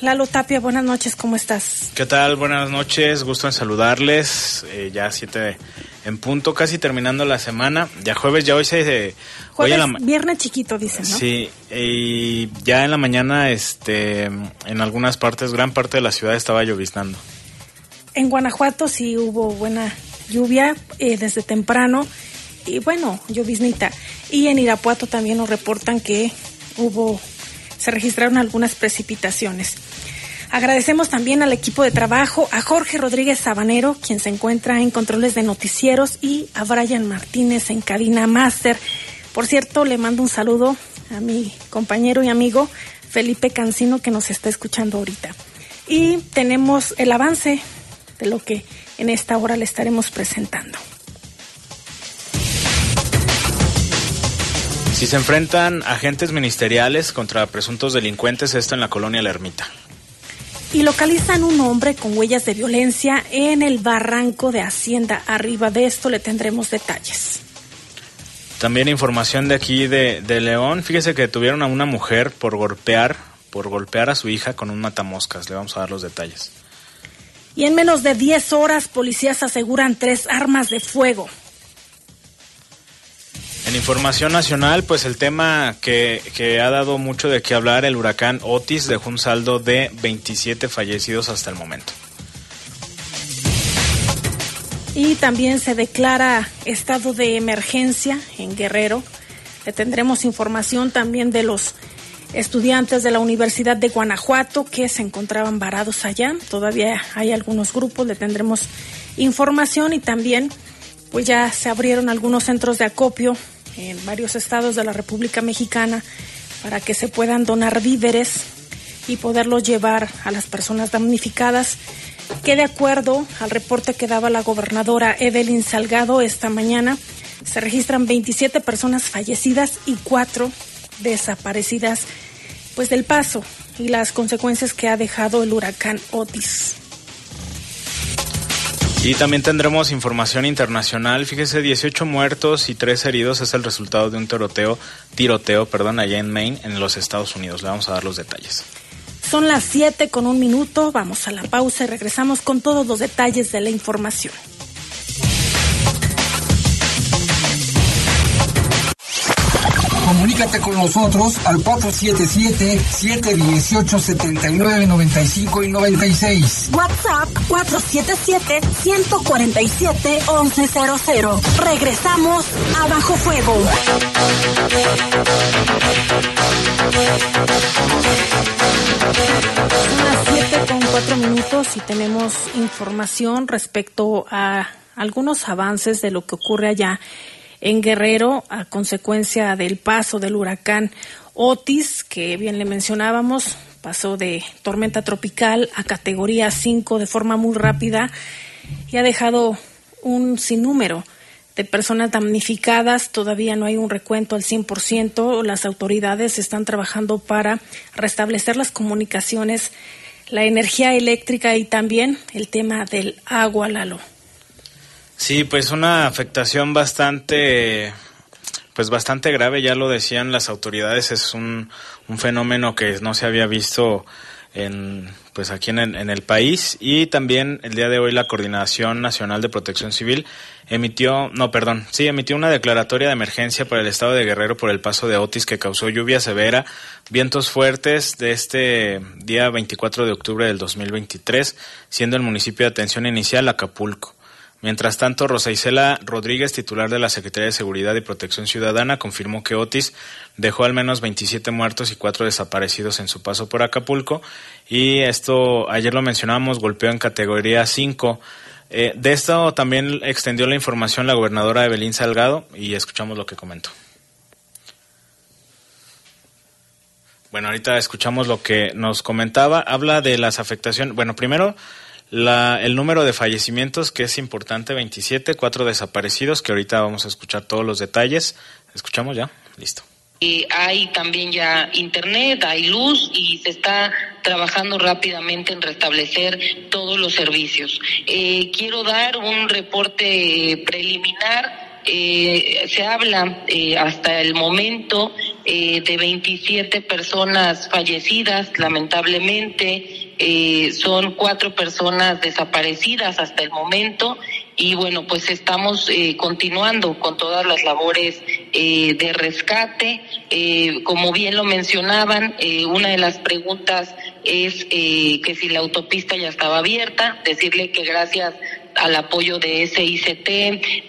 Lalo Tapia, buenas noches, ¿cómo estás? ¿Qué tal? Buenas noches, gusto en saludarles. Eh, ya siete en punto, casi terminando la semana. Ya jueves, ya hoy se... Jueves, viernes chiquito, dicen, ¿no? Sí, y ya en la mañana, este, en algunas partes, gran parte de la ciudad estaba lloviznando. En Guanajuato sí hubo buena lluvia eh, desde temprano y bueno, lloviznita. Y en Irapuato también nos reportan que hubo, se registraron algunas precipitaciones. Agradecemos también al equipo de trabajo, a Jorge Rodríguez Sabanero, quien se encuentra en controles de noticieros, y a Brian Martínez en cabina máster. Por cierto, le mando un saludo a mi compañero y amigo Felipe Cancino, que nos está escuchando ahorita. Y tenemos el avance de lo que en esta hora le estaremos presentando. Si se enfrentan agentes ministeriales contra presuntos delincuentes, esto en la colonia La Ermita. Y localizan un hombre con huellas de violencia en el barranco de Hacienda. Arriba de esto le tendremos detalles. También información de aquí de, de León. Fíjese que tuvieron a una mujer por golpear, por golpear a su hija con un matamoscas. Le vamos a dar los detalles. Y en menos de 10 horas, policías aseguran tres armas de fuego. En información nacional, pues el tema que, ha dado mucho de qué hablar, el huracán Otis dejó un saldo de 27 fallecidos hasta el momento. Y también se declara estado de emergencia en Guerrero. Le tendremos información también de los estudiantes de la Universidad de Guanajuato que se encontraban varados allá. Todavía hay algunos grupos, le tendremos información y también pues ya se abrieron algunos centros de acopio en varios estados de la República Mexicana para que se puedan donar víveres y poderlos llevar a las personas damnificadas, que de acuerdo al reporte que daba la gobernadora Evelyn Salgado esta mañana, se registran 27 personas fallecidas y 4 desaparecidas pues del paso y las consecuencias que ha dejado el huracán Otis. Y también tendremos información internacional. Fíjese, 18 muertos y 3 heridos es el resultado de un tiroteo, tiroteo, perdón, allá en Maine, en los Estados Unidos. Le vamos a dar los detalles. Son las 7 con un minuto. Vamos a la pausa y regresamos con todos los detalles de la información. Comunícate con nosotros al 477-718-7995 y 96. WhatsApp 477-147-1100. Regresamos a Bajo Fuego. Son las 7 con 4 minutos y tenemos información respecto a algunos avances de lo que ocurre allá en Guerrero a consecuencia del paso del huracán Otis, que bien le mencionábamos, pasó de tormenta tropical a categoría 5 de forma muy rápida y ha dejado un sinnúmero de personas damnificadas. Todavía no hay un recuento al 100%. Las autoridades están trabajando para restablecer las comunicaciones, la energía eléctrica y también el tema del agua, Lalo. Sí, pues una afectación bastante, pues bastante grave, ya lo decían las autoridades, es un, fenómeno que no se había visto en, pues aquí en, en, el país y también el día de hoy la Coordinación Nacional de Protección Civil emitió, no, perdón, sí, emitió una declaratoria de emergencia para el estado de Guerrero por el paso de Otis que causó lluvia severa, vientos fuertes de este día 24 de octubre del 2023, siendo el municipio de atención inicial Acapulco. Mientras tanto, Rosa Isela Rodríguez, titular de la Secretaría de Seguridad y Protección Ciudadana, confirmó que Otis dejó al menos 27 muertos y 4 desaparecidos en su paso por Acapulco. Y esto, ayer lo mencionamos, golpeó en categoría 5. Eh, de esto también extendió la información la gobernadora Evelyn Salgado y escuchamos lo que comentó. Bueno, ahorita escuchamos lo que nos comentaba. Habla de las afectaciones. Bueno, primero la, el número de fallecimientos, que es importante, 27, cuatro desaparecidos, que ahorita vamos a escuchar todos los detalles. ¿Escuchamos ya? Listo. Hay también ya internet, hay luz y se está trabajando rápidamente en restablecer todos los servicios. Eh, quiero dar un reporte preliminar. Eh, se habla eh, hasta el momento eh, de 27 personas fallecidas, lamentablemente, eh, son cuatro personas desaparecidas hasta el momento y bueno, pues estamos eh, continuando con todas las labores eh, de rescate. Eh, como bien lo mencionaban, eh, una de las preguntas es eh, que si la autopista ya estaba abierta, decirle que gracias al apoyo de SICT,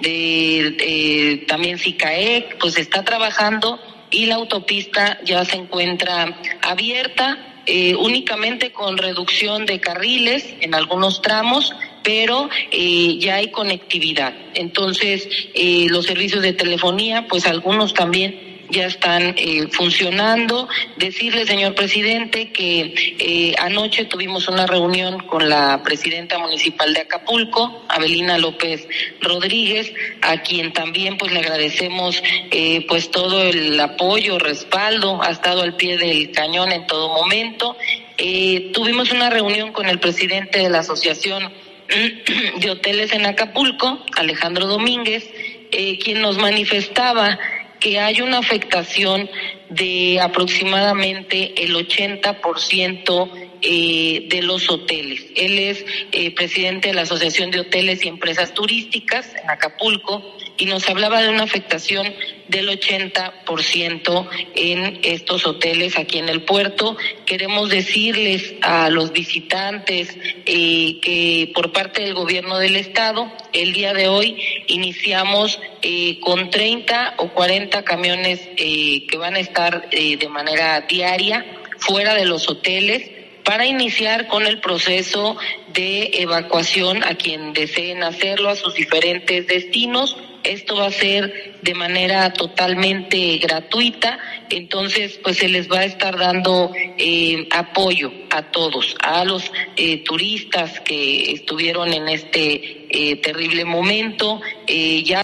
de también SICAEC, pues está trabajando y la autopista ya se encuentra abierta. Eh, únicamente con reducción de carriles en algunos tramos, pero eh, ya hay conectividad. Entonces, eh, los servicios de telefonía, pues algunos también ya están eh, funcionando. Decirle, señor presidente, que eh, anoche tuvimos una reunión con la presidenta municipal de Acapulco, Abelina López Rodríguez, a quien también pues le agradecemos eh, pues todo el apoyo, respaldo, ha estado al pie del cañón en todo momento. Eh, tuvimos una reunión con el presidente de la asociación de hoteles en Acapulco, Alejandro Domínguez, eh, quien nos manifestaba que hay una afectación de aproximadamente el 80% eh, de los hoteles. Él es eh, presidente de la Asociación de Hoteles y Empresas Turísticas en Acapulco y nos hablaba de una afectación del 80% en estos hoteles aquí en el puerto. Queremos decirles a los visitantes eh, que por parte del gobierno del estado, el día de hoy iniciamos eh, con 30 o 40 camiones eh, que van a estar de manera diaria fuera de los hoteles para iniciar con el proceso de evacuación a quien deseen hacerlo a sus diferentes destinos. Esto va a ser de manera totalmente gratuita, entonces pues se les va a estar dando eh, apoyo a todos, a los eh, turistas que estuvieron en este eh, terrible momento. Eh, ya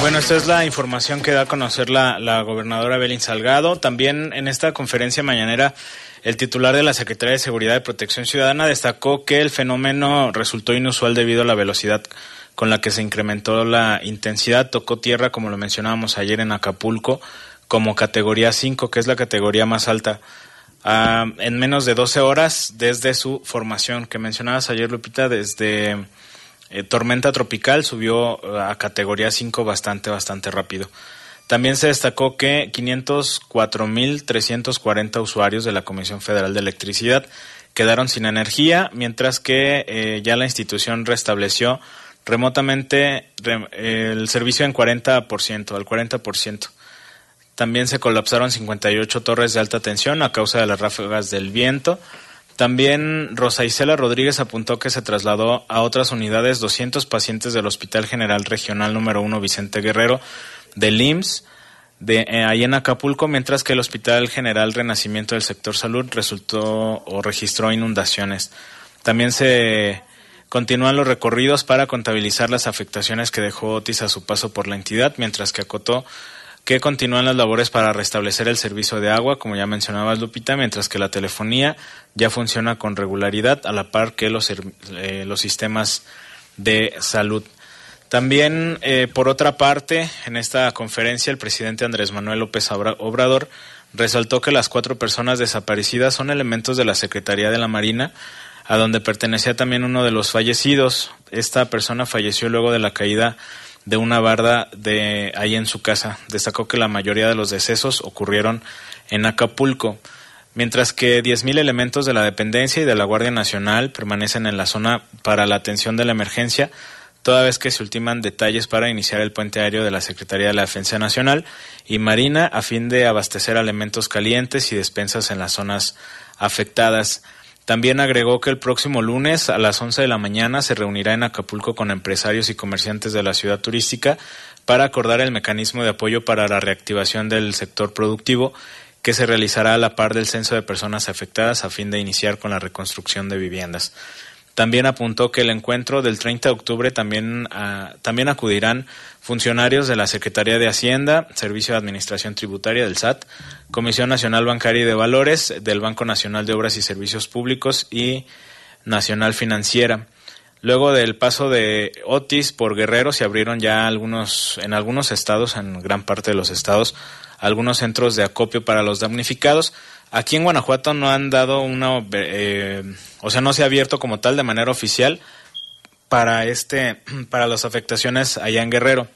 Bueno, esta es la información que da a conocer la, la gobernadora Belín Salgado. También en esta conferencia mañanera, el titular de la Secretaría de Seguridad y Protección Ciudadana destacó que el fenómeno resultó inusual debido a la velocidad con la que se incrementó la intensidad. Tocó tierra, como lo mencionábamos ayer en Acapulco, como categoría 5, que es la categoría más alta. Ah, en menos de 12 horas desde su formación, que mencionabas ayer, Lupita, desde eh, tormenta tropical subió eh, a categoría 5 bastante, bastante rápido. También se destacó que 504.340 usuarios de la Comisión Federal de Electricidad quedaron sin energía, mientras que eh, ya la institución restableció remotamente re, el servicio en 40%, al 40%. También se colapsaron 58 torres de alta tensión a causa de las ráfagas del viento. También Rosa Isela Rodríguez apuntó que se trasladó a otras unidades 200 pacientes del Hospital General Regional número 1 Vicente Guerrero del IMSS de eh, ahí en Acapulco, mientras que el Hospital General Renacimiento del sector salud resultó o registró inundaciones. También se continúan los recorridos para contabilizar las afectaciones que dejó Otis a su paso por la entidad, mientras que acotó que continúan las labores para restablecer el servicio de agua, como ya mencionaba Lupita, mientras que la telefonía ya funciona con regularidad a la par que los, eh, los sistemas de salud. También, eh, por otra parte, en esta conferencia, el presidente Andrés Manuel López Obrador resaltó que las cuatro personas desaparecidas son elementos de la Secretaría de la Marina, a donde pertenecía también uno de los fallecidos. Esta persona falleció luego de la caída de una barda de ahí en su casa. Destacó que la mayoría de los decesos ocurrieron en Acapulco, mientras que 10.000 elementos de la dependencia y de la Guardia Nacional permanecen en la zona para la atención de la emergencia, toda vez que se ultiman detalles para iniciar el puente aéreo de la Secretaría de la Defensa Nacional y Marina a fin de abastecer alimentos calientes y despensas en las zonas afectadas. También agregó que el próximo lunes a las 11 de la mañana se reunirá en Acapulco con empresarios y comerciantes de la ciudad turística para acordar el mecanismo de apoyo para la reactivación del sector productivo que se realizará a la par del censo de personas afectadas a fin de iniciar con la reconstrucción de viviendas. También apuntó que el encuentro del 30 de octubre también, uh, también acudirán funcionarios de la Secretaría de Hacienda, Servicio de Administración Tributaria del SAT, Comisión Nacional Bancaria y de Valores, del Banco Nacional de Obras y Servicios Públicos y Nacional Financiera. Luego del paso de Otis por Guerrero se abrieron ya algunos, en algunos estados, en gran parte de los estados, algunos centros de acopio para los damnificados. Aquí en Guanajuato no han dado una, eh, o sea, no se ha abierto como tal de manera oficial para este, para las afectaciones allá en Guerrero.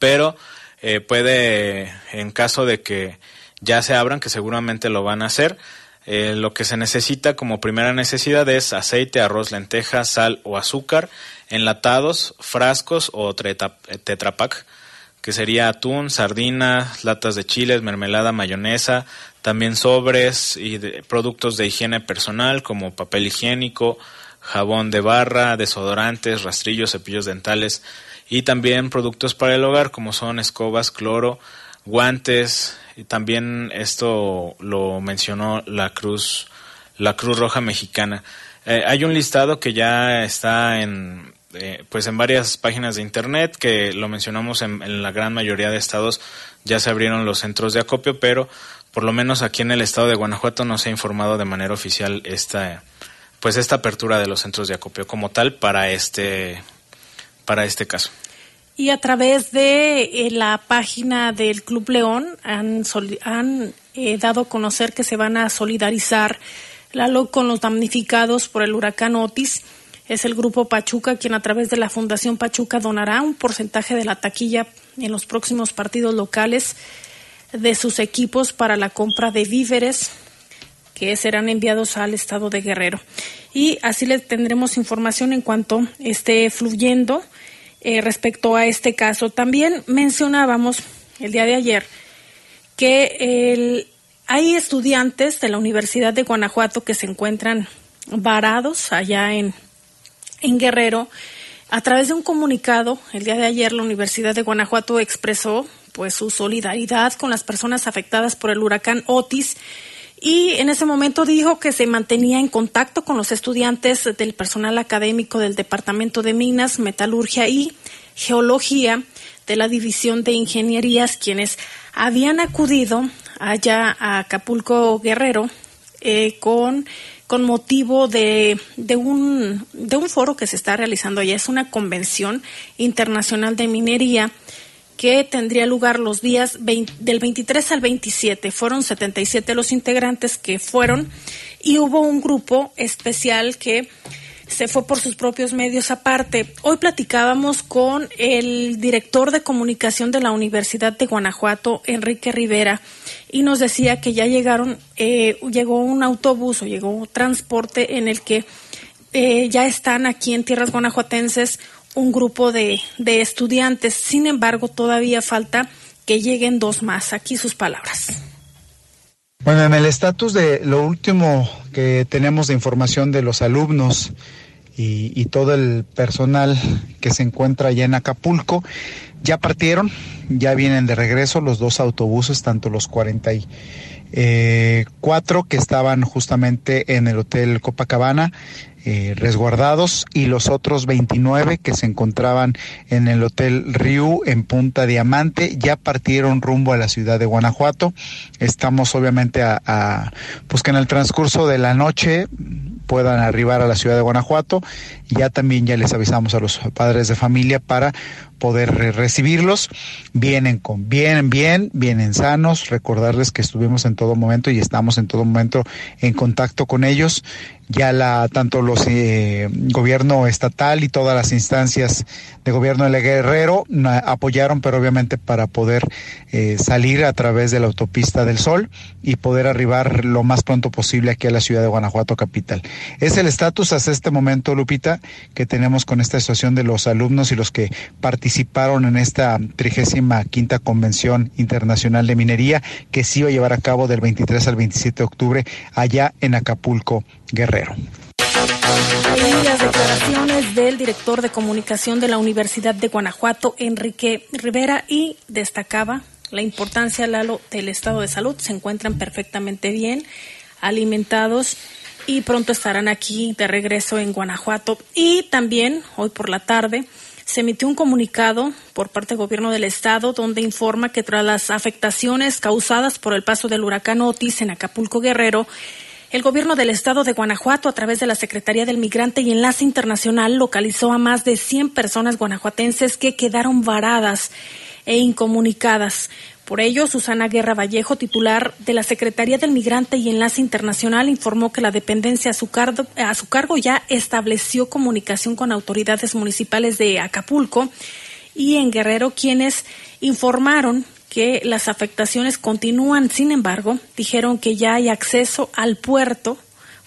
Pero eh, puede, en caso de que ya se abran, que seguramente lo van a hacer, eh, lo que se necesita como primera necesidad es aceite, arroz, lentejas, sal o azúcar, enlatados, frascos o tetrapac, que sería atún, sardinas, latas de chiles, mermelada, mayonesa, también sobres y productos de higiene personal como papel higiénico, jabón de barra, desodorantes, rastrillos, cepillos dentales y también productos para el hogar como son escobas, cloro, guantes, y también esto lo mencionó la Cruz, la Cruz Roja Mexicana. Eh, hay un listado que ya está en, eh, pues en varias páginas de internet que lo mencionamos en, la gran mayoría de estados ya se abrieron los centros de acopio, pero por lo menos aquí en el estado de Guanajuato no se ha informado de manera oficial esta, pues esta apertura de los centros de acopio como tal para este, para este caso. Y a través de eh, la página del Club León han, han eh, dado a conocer que se van a solidarizar con los damnificados por el huracán Otis. Es el grupo Pachuca quien a través de la Fundación Pachuca donará un porcentaje de la taquilla en los próximos partidos locales de sus equipos para la compra de víveres que serán enviados al estado de Guerrero. Y así le tendremos información en cuanto esté fluyendo eh, respecto a este caso. También mencionábamos el día de ayer que hay estudiantes de la Universidad de Guanajuato que se encuentran varados allá en, en Guerrero. A través de un comunicado, el día de ayer la Universidad de Guanajuato expresó pues su solidaridad con las personas afectadas por el huracán Otis y en ese momento dijo que se mantenía en contacto con los estudiantes del personal académico del Departamento de Minas, Metalurgia y Geología de la División de Ingenierías, quienes habían acudido allá a Acapulco Guerrero eh, con, con motivo de, de, un, de un foro que se está realizando allá. Es una convención internacional de minería que tendría lugar los días del 23 al 27. Fueron 77 los integrantes que fueron y hubo un grupo especial que se fue por sus propios medios aparte. Hoy platicábamos con el director de comunicación de la Universidad de Guanajuato, Enrique Rivera, y nos decía que ya llegaron, eh, llegó un autobús o llegó un transporte en el que eh, ya están aquí en tierras guanajuatenses un grupo de, de estudiantes. Sin embargo, todavía falta que lleguen dos más. Aquí sus palabras. Bueno, en el estatus de lo último que tenemos de información de los alumnos y, y, todo el personal que se encuentra allá en Acapulco, ya partieron, ya vienen de regreso los dos autobuses, tanto los 44 eh, que estaban justamente en el Hotel Copacabana eh, resguardados y los otros 29 que se encontraban en el Hotel Riu en Punta Diamante ya partieron rumbo a la ciudad de Guanajuato. Estamos obviamente a, a pues que en el transcurso de la noche puedan arribar a la ciudad de Guanajuato. Ya también ya les avisamos a los padres de familia para poder recibirlos. Vienen con bien, bien, vienen sanos. Recordarles que estuvimos en todo momento y estamos en todo momento en contacto con ellos ya la tanto los eh, gobierno estatal y todas las instancias de gobierno de Guerrero apoyaron, pero obviamente para poder eh, salir a través de la autopista del Sol y poder arribar lo más pronto posible aquí a la ciudad de Guanajuato capital. Es el estatus hasta este momento, Lupita, que tenemos con esta situación de los alumnos y los que participaron en esta trigésima quinta convención internacional de minería que se iba a llevar a cabo del 23 al 27 de octubre allá en Acapulco, Guerrero. En las declaraciones del director de comunicación de la Universidad de Guanajuato, Enrique Rivera, y destacaba la importancia, Lalo, del estado de salud. Se encuentran perfectamente bien, alimentados y pronto estarán aquí de regreso en Guanajuato. Y también, hoy por la tarde, se emitió un comunicado por parte del gobierno del estado donde informa que tras las afectaciones causadas por el paso del huracán Otis en Acapulco Guerrero, El gobierno del estado de Guanajuato, a través de la Secretaría del Migrante y Enlace Internacional, localizó a más de 100 personas guanajuatenses que quedaron varadas e incomunicadas. Por ello, Susana Guerra Vallejo, titular de la Secretaría del Migrante y Enlace Internacional, informó que la dependencia a su, cargo, a su cargo ya estableció comunicación con autoridades municipales de Acapulco y en Guerrero, quienes informaron que las afectaciones continúan. Sin embargo, dijeron que ya hay acceso al puerto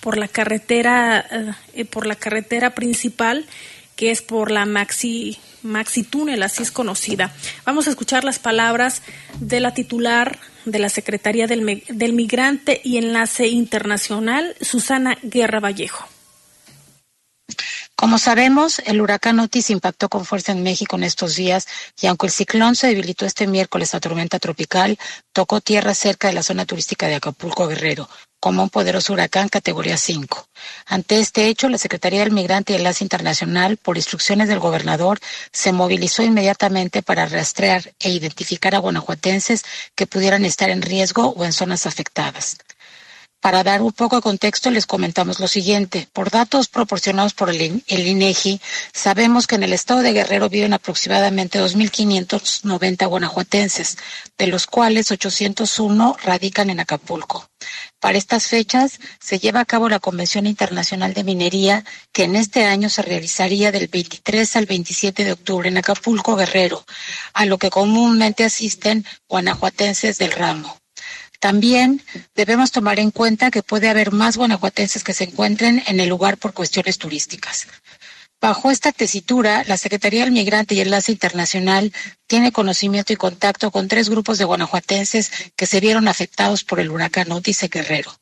por la carretera, eh, por la carretera principal, que es por la Maxi, Maxi Túnel, así es conocida. Vamos a escuchar las palabras de la titular de la Secretaría del, del Migrante y Enlace Internacional, Susana Guerra Vallejo. Como sabemos, el huracán Otis impactó con fuerza en México en estos días y aunque el ciclón se debilitó este miércoles a tormenta tropical, tocó tierra cerca de la zona turística de Acapulco Guerrero, como un poderoso huracán categoría 5. Ante este hecho, la Secretaría del Migrante y Enlace Internacional, por instrucciones del gobernador, se movilizó inmediatamente para rastrear e identificar a guanajuatenses que pudieran estar en riesgo o en zonas afectadas. Para dar un poco de contexto, les comentamos lo siguiente. Por datos proporcionados por el, INEGI, sabemos que en el estado de Guerrero viven aproximadamente 2.590 guanajuatenses, de los cuales 801 radican en Acapulco. Para estas fechas se lleva a cabo la Convención Internacional de Minería, que en este año se realizaría del 23 al 27 de octubre en Acapulco, Guerrero, a lo que comúnmente asisten guanajuatenses del ramo. También debemos tomar en cuenta que puede haber más guanajuatenses que se encuentren en el lugar por cuestiones turísticas. Bajo esta tesitura, la Secretaría del Migrante y Enlace Internacional tiene conocimiento y contacto con tres grupos de guanajuatenses que se vieron afectados por el huracán Otis Guerrero.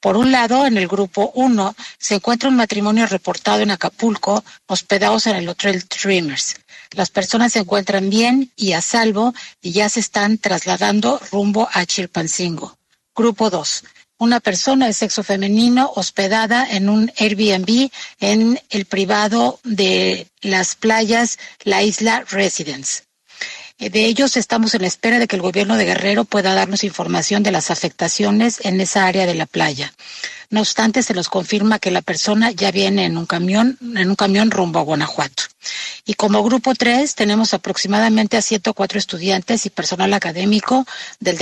Por un lado, en el grupo 1 se encuentra un matrimonio reportado en Acapulco, hospedados en el Hotel Dreamers. Las personas se encuentran bien y a salvo y ya se están trasladando rumbo a Chilpancingo. Grupo 2. Una persona de sexo femenino hospedada en un Airbnb en el privado de las playas La Isla Residence. Eh, de ellos estamos en espera de que el gobierno de Guerrero pueda darnos información de las afectaciones en esa área de la playa. No obstante, se nos confirma que la persona ya viene en un camión, en un camión rumbo a Guanajuato. Y como grupo 3 tenemos aproximadamente a 104 estudiantes y personal académico del,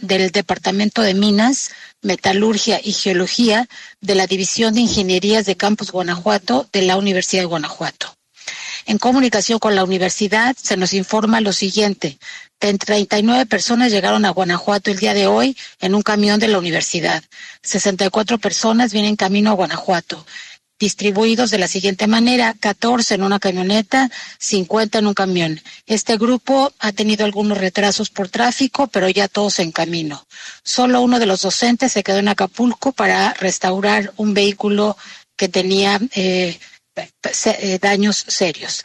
del Departamento de Minas, Metalurgia y Geología de la División de Ingenierías de Campus Guanajuato de la Universidad de Guanajuato. En comunicación con la universidad se nos informa lo siguiente. 39 personas llegaron a Guanajuato el día de hoy en un camión de la universidad. 64 personas vienen camino a Guanajuato distribuidos de la siguiente manera, 14 en una camioneta, 50 en un camión. Este grupo ha tenido algunos retrasos por tráfico, pero ya todos en camino. Solo uno de los docentes se quedó en Acapulco para restaurar un vehículo que tenía eh, daños serios.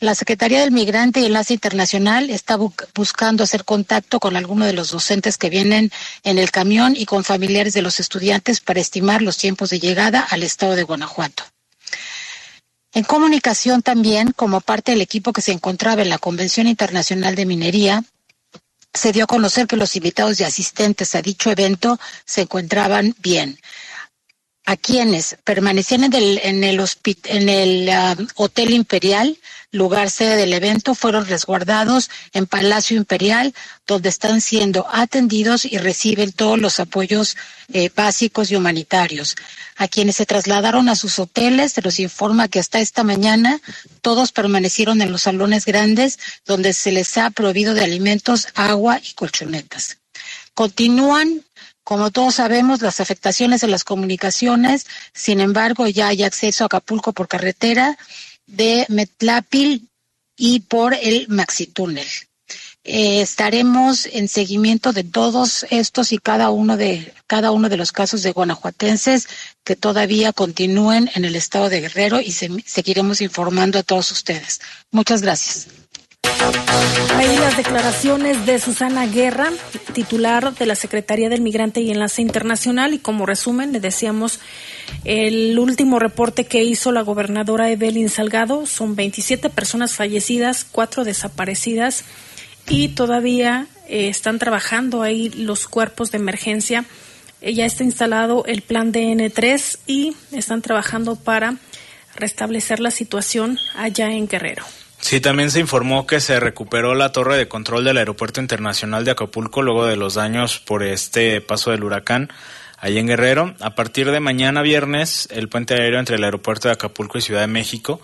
La Secretaría del Migrante y Enlace Internacional está buscando hacer contacto con algunos de los docentes que vienen en el camión y con familiares de los estudiantes para estimar los tiempos de llegada al estado de Guanajuato. En comunicación también, como parte del equipo que se encontraba en la Convención Internacional de Minería, se dio a conocer que los invitados y asistentes a dicho evento se encontraban bien a quienes permanecían en el, ah, Hotel Imperial, lugar sede del evento, fueron resguardados en Palacio Imperial, donde están siendo atendidos y reciben todos los apoyos eh, básicos y humanitarios. A quienes se trasladaron a sus hoteles, se los informa que hasta esta mañana todos permanecieron en los salones grandes, donde se les ha prohibido de alimentos, agua y colchonetas. Continúan como todos sabemos, las afectaciones de las comunicaciones, sin embargo, ya hay acceso a Acapulco por carretera de Metlapil y por el Maxitúnel. Eh, estaremos en seguimiento de todos estos y cada uno de cada uno de los casos de guanajuatenses que todavía continúen en el estado de Guerrero y seguiremos informando a todos ustedes. Muchas gracias. Ahí las declaraciones de Susana Guerra, titular de la Secretaría del Migrante y Enlace Internacional, y como resumen le decíamos el último reporte que hizo la gobernadora Evelyn Salgado son 27 personas fallecidas, cuatro desaparecidas y todavía eh, están trabajando ahí los cuerpos de emergencia eh, ya está instalado el plan DN3 y están trabajando para restablecer la situación allá en Guerrero. Sí, también se informó que se recuperó la torre de control del Aeropuerto Internacional de Acapulco luego de los daños por este paso del huracán ahí en Guerrero. A partir de mañana viernes, el puente aéreo entre el aeropuerto de Acapulco y Ciudad de México,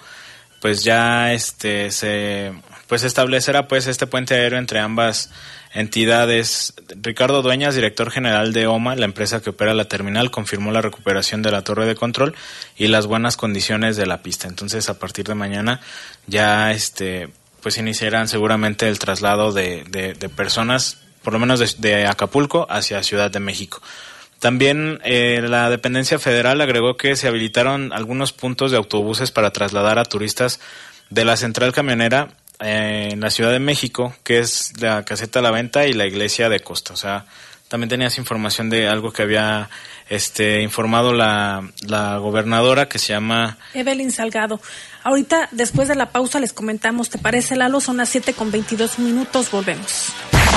pues ya este se pues establecerá pues este puente aéreo entre ambas entidades. Ricardo Dueñas, director general de OMA, la empresa que opera la terminal, confirmó la recuperación de la torre de control y las buenas condiciones de la pista. Entonces, a partir de mañana ya este pues iniciarán seguramente el traslado de, de, personas, por lo menos de, Acapulco hacia Ciudad de México. También eh, la dependencia federal agregó que se habilitaron algunos puntos de autobuses para trasladar a turistas de la central camionera en la Ciudad de México, que es la caseta La Venta y la iglesia de Costa. O sea, también tenías información de algo que había este informado la, la gobernadora que se llama Evelyn Salgado. Ahorita, después de la pausa, les comentamos, ¿te parece, Lalo? Son las 7 con 22 minutos, volvemos.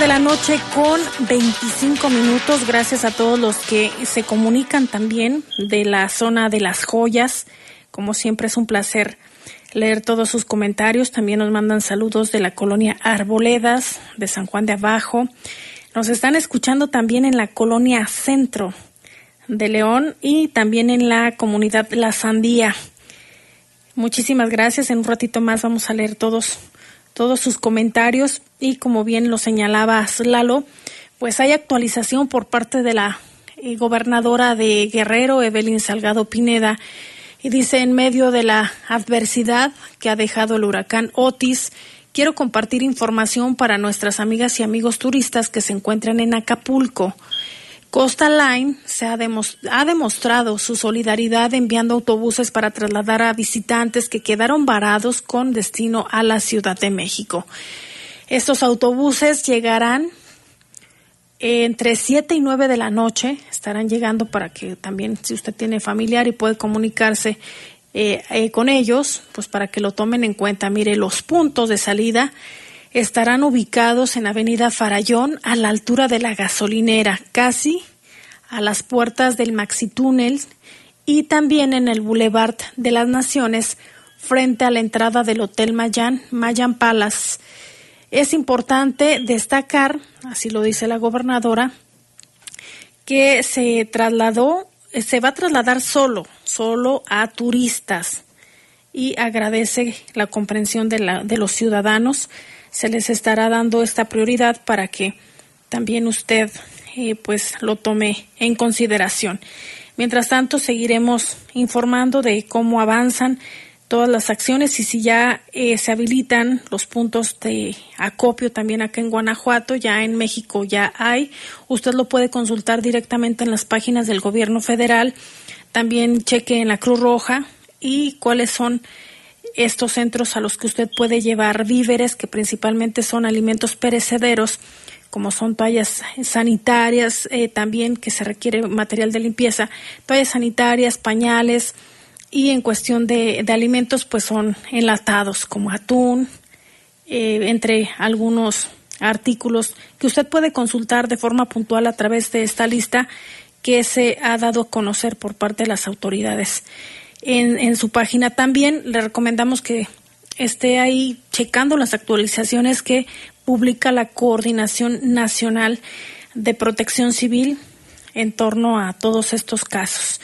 De la noche con 25 minutos. Gracias a todos los que se comunican también de la zona de las joyas. Como siempre es un placer leer todos sus comentarios. También nos mandan saludos de la colonia Arboledas, de San Juan de Abajo. Nos están escuchando también en la colonia Centro de León y también en la comunidad La Sandía. Muchísimas gracias. En un ratito más vamos a leer todos todos sus comentarios y como bien lo señalaba Lalo, pues hay actualización por parte de la eh, gobernadora de Guerrero, Evelyn Salgado Pineda, y dice en medio de la adversidad que ha dejado el huracán Otis, quiero compartir información para nuestras amigas y amigos turistas que se encuentran en Acapulco. Costa Line se ha, ha, demostrado su solidaridad enviando autobuses para trasladar a visitantes que quedaron varados con destino a la Ciudad de México. Estos autobuses llegarán entre 7 y 9 de la noche, estarán llegando para que también si usted tiene familiar y puede comunicarse eh, eh, con ellos, pues para que lo tomen en cuenta. Mire, los puntos de salida estarán ubicados en Avenida Farallón a la altura de la gasolinera, casi a las puertas del Maxi Túnel y también en el Boulevard de las Naciones frente a la entrada del Hotel Mayan, Mayan Palace. Es importante destacar, así lo dice la gobernadora, que se trasladó, se va a trasladar solo, solo a turistas y agradece la comprensión de, de los ciudadanos se les estará dando esta prioridad para que también usted eh, pues lo tome en consideración. Mientras tanto, seguiremos informando de cómo avanzan todas las acciones y si ya eh, se habilitan los puntos de acopio también acá en Guanajuato, ya en México ya hay. Usted lo puede consultar directamente en las páginas del gobierno federal. También cheque en la Cruz Roja y cuáles son estos centros a los que usted puede llevar víveres, que principalmente son alimentos perecederos, como son toallas sanitarias, eh, también que se requiere material de limpieza, toallas sanitarias, pañales, y en cuestión de, alimentos, pues son enlatados, como atún, eh, entre algunos artículos que usted puede consultar de forma puntual a través de esta lista que se ha dado a conocer por parte de las autoridades en, su página. También le recomendamos que esté ahí checando las actualizaciones que publica la Coordinación Nacional de Protección Civil en torno a todos estos casos.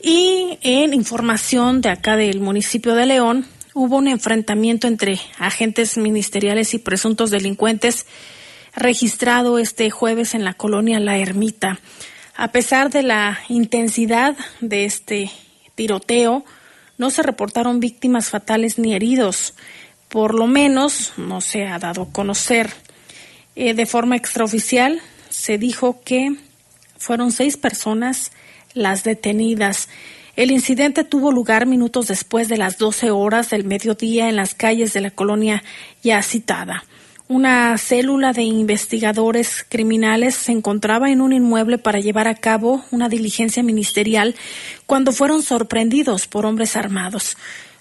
Y en información de acá del municipio de León, hubo un enfrentamiento entre agentes ministeriales y presuntos delincuentes registrado este jueves en la colonia La Ermita. A pesar de la intensidad de este tiroteo, no se reportaron víctimas fatales ni heridos. Por lo menos no se ha dado a conocer. Eh, de forma extraoficial, se dijo que fueron seis personas las detenidas. El incidente tuvo lugar minutos después de las 12 horas del mediodía en las calles de la colonia ya citada. Una célula de investigadores criminales se encontraba en un inmueble para llevar a cabo una diligencia ministerial cuando fueron sorprendidos por hombres armados.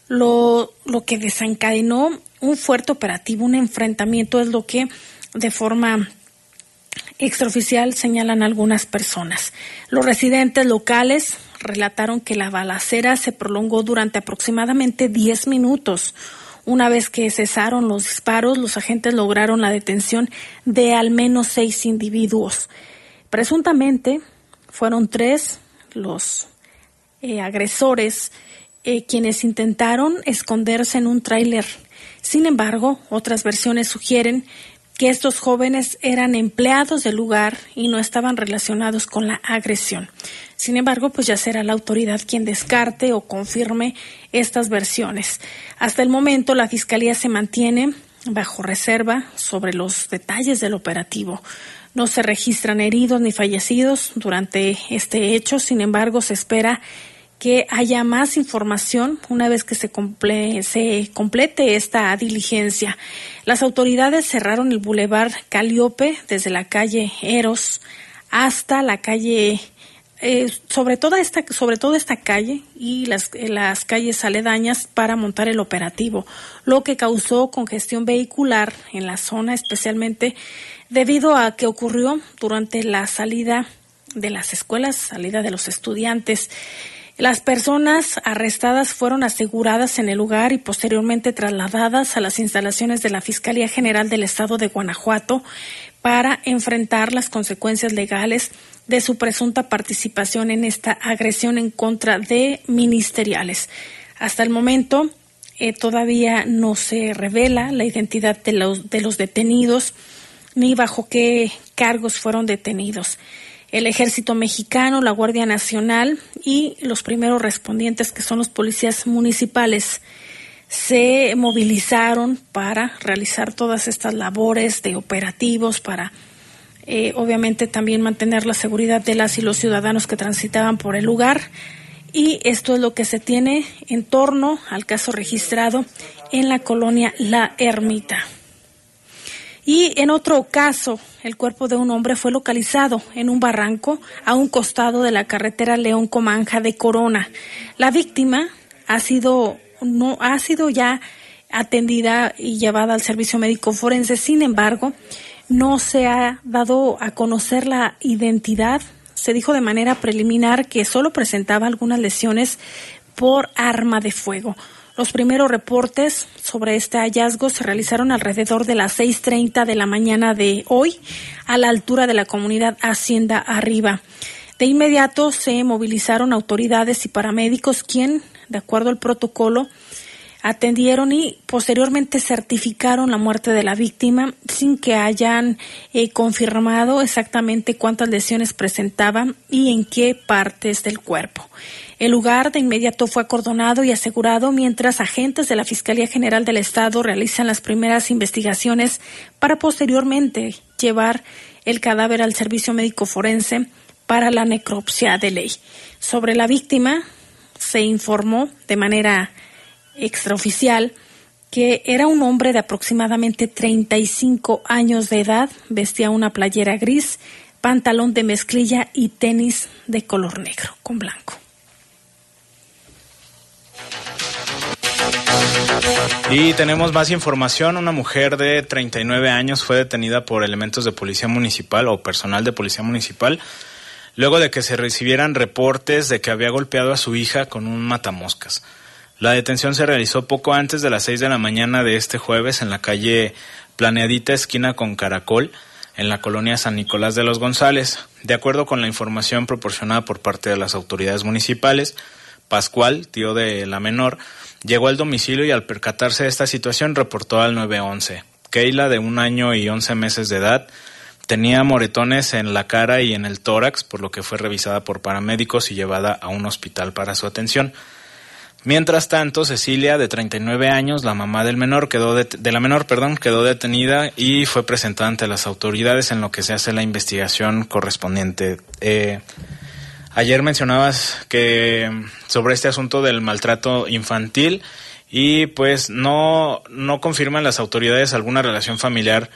Lo, lo que desencadenó un fuerte operativo, un enfrentamiento, es lo que de forma extraoficial señalan algunas personas. Los residentes locales relataron que la balacera se prolongó durante aproximadamente 10 minutos. Una vez que cesaron los disparos, los agentes lograron la detención de al menos seis individuos. Presuntamente fueron tres los eh, agresores eh, quienes intentaron esconderse en un tráiler. Sin embargo, otras versiones sugieren que estos jóvenes eran empleados del lugar y no estaban relacionados con la agresión. Sin embargo, pues ya será la autoridad quien descarte o confirme estas versiones. Hasta el momento, la Fiscalía se mantiene bajo reserva sobre los detalles del operativo. No se registran heridos ni fallecidos durante este hecho, sin embargo, se espera que haya más información una vez que se, se complete esta diligencia. Las autoridades cerraron el bulevar Caliope desde la calle Eros hasta la calle eh, sobre toda esta sobre toda esta calle y las, las calles aledañas para montar el operativo, lo que causó congestión vehicular en la zona, especialmente debido a que ocurrió durante la salida de las escuelas, salida de los estudiantes. Las personas arrestadas fueron aseguradas en el lugar y posteriormente trasladadas a las instalaciones de la Fiscalía General del Estado de Guanajuato para enfrentar las consecuencias legales de su presunta participación en esta agresión en contra de ministeriales. Hasta el momento eh, todavía no se revela la identidad de los, de los detenidos ni bajo qué cargos fueron detenidos el ejército mexicano, la Guardia Nacional y los primeros respondientes que son los policías municipales se movilizaron para realizar todas estas labores de operativos para eh, obviamente también mantener la seguridad de las y los ciudadanos que transitaban por el lugar y esto es lo que se tiene en torno al caso registrado en la colonia La Ermita. Y en otro caso, el cuerpo de un hombre fue localizado en un barranco a un costado de la carretera León Comanja de Corona. La víctima ha sido no ha sido ya atendida y llevada al servicio médico forense. Sin embargo, no se ha dado a conocer la identidad. Se dijo de manera preliminar que solo presentaba algunas lesiones por arma de fuego. Los primeros reportes sobre este hallazgo se realizaron alrededor de las 6.30 de la mañana de hoy a la altura de la comunidad Hacienda Arriba. De inmediato se movilizaron autoridades y paramédicos quien, de acuerdo al protocolo, atendieron y posteriormente certificaron la muerte de la víctima sin que hayan eh, confirmado exactamente cuántas lesiones presentaban y en qué partes del cuerpo. El lugar de inmediato fue acordonado y asegurado mientras agentes de la Fiscalía General del Estado realizan las primeras investigaciones para posteriormente llevar el cadáver al servicio médico forense para la necropsia de ley. Sobre la víctima se informó de manera extraoficial que era un hombre de aproximadamente 35 años de edad, vestía una playera gris, pantalón de mezclilla y tenis de color negro con blanco. Y tenemos más información. Una mujer de 39 años fue detenida por elementos de policía municipal o personal de policía municipal luego de que se recibieran reportes de que había golpeado a su hija con un matamoscas. La detención se realizó poco antes de las 6 de la mañana de este jueves en la calle Planeadita, esquina con Caracol, en la colonia San Nicolás de los González. De acuerdo con la información proporcionada por parte de las autoridades municipales, Pascual, tío de la menor, Llegó al domicilio y al percatarse de esta situación reportó al 911. Keila, de un año y once meses de edad, tenía moretones en la cara y en el tórax, por lo que fue revisada por paramédicos y llevada a un hospital para su atención. Mientras tanto, Cecilia, de 39 años, la mamá del menor, quedó de, de, la menor, perdón, quedó detenida y fue presentada ante las autoridades en lo que se hace la investigación correspondiente. Eh, ayer mencionabas que sobre este asunto del maltrato infantil y pues no no confirman las autoridades alguna relación familiar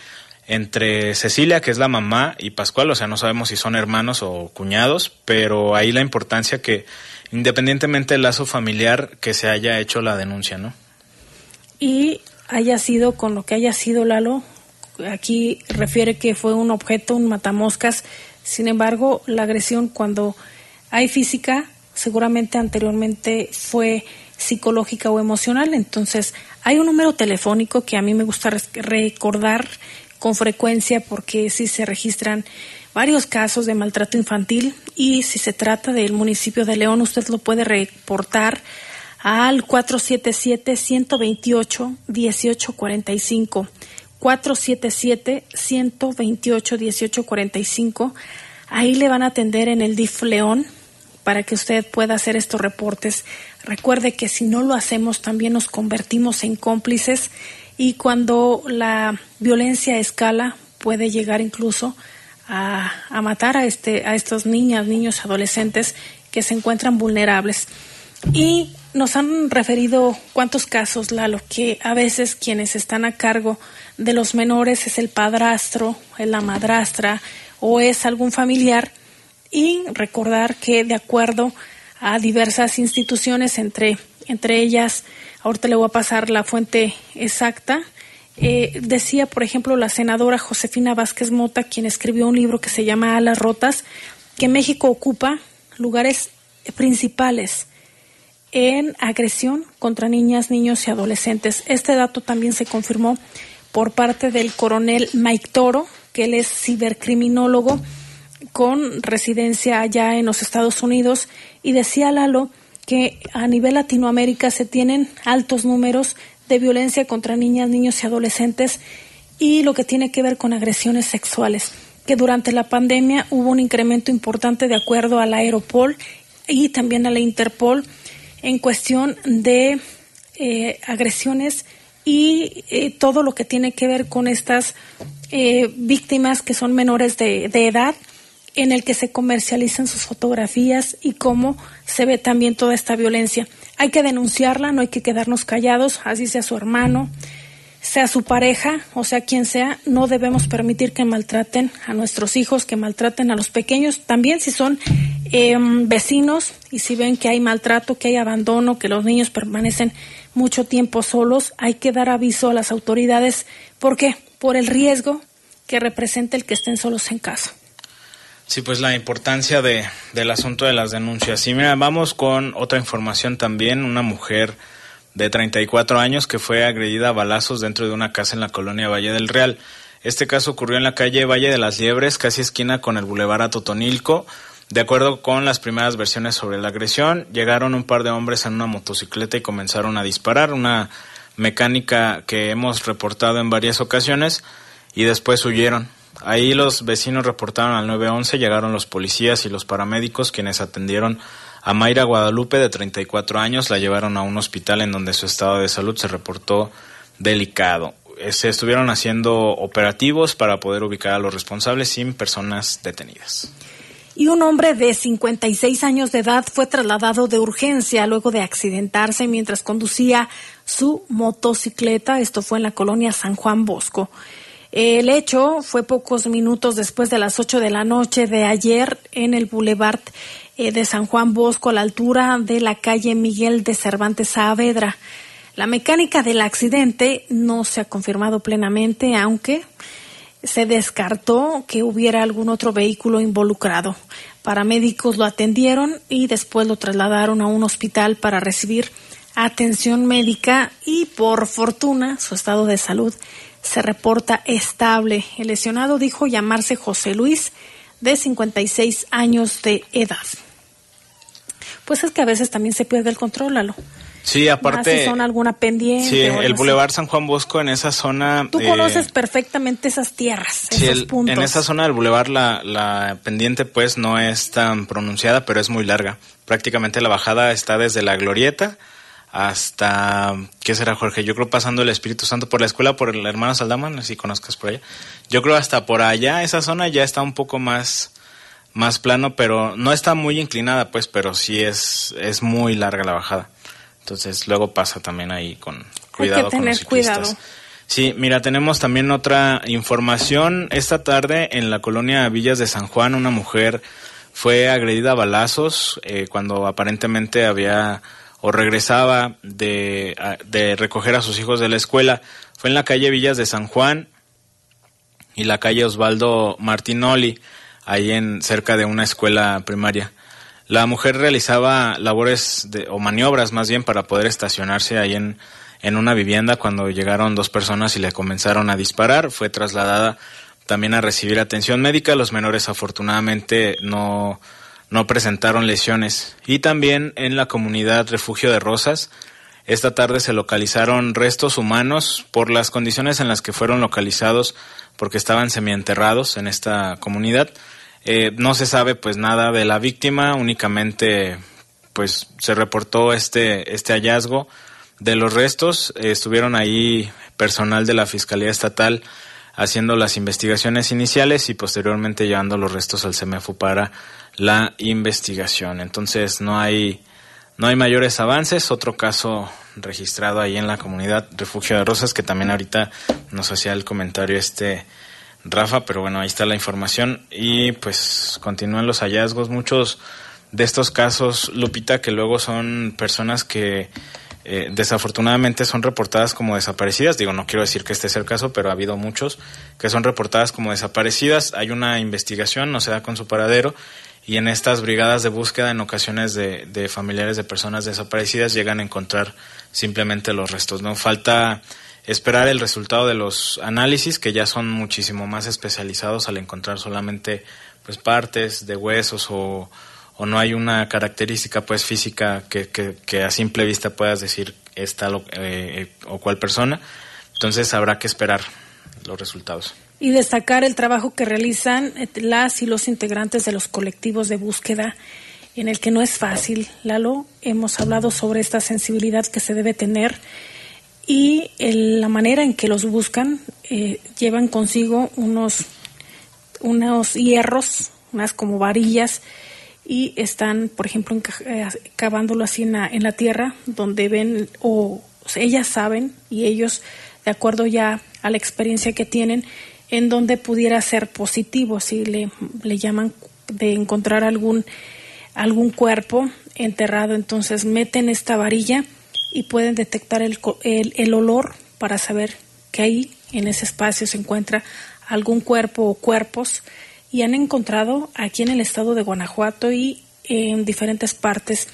entre Cecilia, que es la mamá, y Pascual, o sea, no sabemos si son hermanos o cuñados, pero ahí la importancia que independientemente del lazo familiar que se haya hecho la denuncia, ¿no? Y haya sido con lo que haya sido Lalo, aquí refiere que fue un objeto, un matamoscas, sin embargo, la agresión cuando hay física, seguramente anteriormente fue psicológica o emocional, entonces hay un número telefónico que a mí me gusta recordar con frecuencia porque sí se registran varios casos de maltrato infantil y si se trata del municipio de León, usted lo puede reportar al 477-128-1845. 477-128-1845. Ahí le van a atender en el DIF León para que usted pueda hacer estos reportes. Recuerde que si no lo hacemos también nos convertimos en cómplices y cuando la violencia escala puede llegar incluso a, a matar a, este, a estos niñas, niños, adolescentes que se encuentran vulnerables. Y nos han referido cuántos casos, Lalo, que a veces quienes están a cargo de los menores es el padrastro, es la madrastra o es algún familiar. Y recordar que de acuerdo a diversas instituciones, entre, entre ellas, ahorita le voy a pasar la fuente exacta, eh, decía, por ejemplo, la senadora Josefina Vázquez Mota, quien escribió un libro que se llama Alas Rotas, que México ocupa lugares principales en agresión contra niñas, niños y adolescentes. Este dato también se confirmó por parte del coronel Mike Toro, que él es cibercriminólogo con residencia allá en los Estados Unidos, y decía Lalo que a nivel Latinoamérica se tienen altos números de violencia contra niñas, niños y adolescentes y lo que tiene que ver con agresiones sexuales, que durante la pandemia hubo un incremento importante de acuerdo a la Aeropol y también a la Interpol en cuestión de eh, agresiones y eh, todo lo que tiene que ver con estas eh, víctimas que son menores de, de edad en el que se comercializan sus fotografías y cómo se ve también toda esta violencia. Hay que denunciarla, no hay que quedarnos callados, así sea su hermano, sea su pareja, o sea quien sea, no debemos permitir que maltraten a nuestros hijos, que maltraten a los pequeños, también si son eh, vecinos y si ven que hay maltrato, que hay abandono, que los niños permanecen mucho tiempo solos, hay que dar aviso a las autoridades. ¿Por qué? Por el riesgo que representa el que estén solos en casa. Sí, pues la importancia de, del asunto de las denuncias. Y mira, vamos con otra información también. Una mujer de 34 años que fue agredida a balazos dentro de una casa en la colonia Valle del Real. Este caso ocurrió en la calle Valle de las Liebres, casi esquina con el Boulevard Atotonilco. De acuerdo con las primeras versiones sobre la agresión, llegaron un par de hombres en una motocicleta y comenzaron a disparar, una mecánica que hemos reportado en varias ocasiones, y después huyeron. Ahí los vecinos reportaron al 911, llegaron los policías y los paramédicos quienes atendieron a Mayra Guadalupe de 34 años, la llevaron a un hospital en donde su estado de salud se reportó delicado. Eh, se estuvieron haciendo operativos para poder ubicar a los responsables sin personas detenidas. Y un hombre de 56 años de edad fue trasladado de urgencia luego de accidentarse mientras conducía su motocicleta. Esto fue en la colonia San Juan Bosco. El hecho fue pocos minutos después de las 8 de la noche de ayer en el Boulevard eh, de San Juan Bosco, a la altura de la calle Miguel de Cervantes Saavedra. La mecánica del accidente no se ha confirmado plenamente, aunque se descartó que hubiera algún otro vehículo involucrado. Paramédicos lo atendieron y después lo trasladaron a un hospital para recibir atención médica y por fortuna su estado de salud se reporta estable. El lesionado dijo llamarse José Luis, de 56 años de edad. Pues es que a veces también se pierde el control, Lalo. Sí, aparte. si son alguna pendiente. Sí, el Boulevard San Juan Bosco en esa zona. Tú conoces perfectamente esas tierras, esos puntos. En esa zona del Boulevard la, la pendiente pues no es tan pronunciada, pero es muy larga. Prácticamente la bajada está desde la Glorieta hasta, ¿qué será Jorge? Yo creo pasando el Espíritu Santo por la escuela, por el hermano Saldaman, si conozcas por allá. Yo creo hasta por allá, esa zona ya está un poco más, más plano, pero no está muy inclinada, pues, pero sí es, es muy larga la bajada. Entonces luego pasa también ahí con cuidado Hay que tener con los Cuidado. Sí, mira, tenemos también otra información. Esta tarde en la colonia Villas de San Juan, una mujer fue agredida a balazos eh, cuando aparentemente había o regresaba de, de recoger a sus hijos de la escuela. Fue en la calle Villas de San Juan y la calle Osvaldo Martinoli, ahí en cerca de una escuela primaria. La mujer realizaba labores de, o maniobras más bien para poder estacionarse ahí en, en una vivienda cuando llegaron dos personas y le comenzaron a disparar. Fue trasladada también a recibir atención médica. Los menores afortunadamente no, no presentaron lesiones. Y también en la comunidad Refugio de Rosas, esta tarde se localizaron restos humanos por las condiciones en las que fueron localizados porque estaban semienterrados en esta comunidad. Eh, no se sabe pues nada de la víctima, únicamente pues se reportó este, este hallazgo de los restos. estuvieron ahí personal de la Fiscalía Estatal haciendo las investigaciones iniciales y posteriormente llevando los restos al CEMEFU para la investigación. Entonces no hay no hay mayores avances. Otro caso registrado ahí en la comunidad Refugio de Rosas que también ahorita nos hacía el comentario este Rafa, pero bueno, ahí está la información y pues continúan los hallazgos. Muchos de estos casos, Lupita, que luego son personas que eh, desafortunadamente son reportadas como desaparecidas. Digo, no quiero decir que este sea el caso, pero ha habido muchos que son reportadas como desaparecidas. Hay una investigación, no se da con su paradero, y en estas brigadas de búsqueda, en ocasiones de, de familiares de personas desaparecidas, llegan a encontrar simplemente los restos. No falta esperar el resultado de los análisis, que ya son muchísimo más especializados al encontrar solamente pues partes de huesos o o no hay una característica pues física que, que, a simple vista puedas decir esta eh, o cual persona. Entonces habrá que esperar los resultados. Y destacar el trabajo que realizan eh, las y los integrantes de los colectivos de búsqueda, en el que no es fácil, Lalo. Hemos hablado sobre esta sensibilidad que se debe tener y la manera en que los buscan. Eh, llevan consigo unos, unos hierros, unas como varillas, y están, por ejemplo, eh, cavándolo así en la, en la tierra, donde ven o, ellas saben y ellos, de acuerdo ya a la experiencia que tienen, en donde pudiera ser positivo, si le, le llaman de encontrar algún, algún cuerpo enterrado, entonces meten esta varilla y pueden detectar el, el, el olor para saber que ahí en ese espacio se encuentra algún cuerpo o cuerpos. Y han encontrado aquí en el estado de Guanajuato y en diferentes partes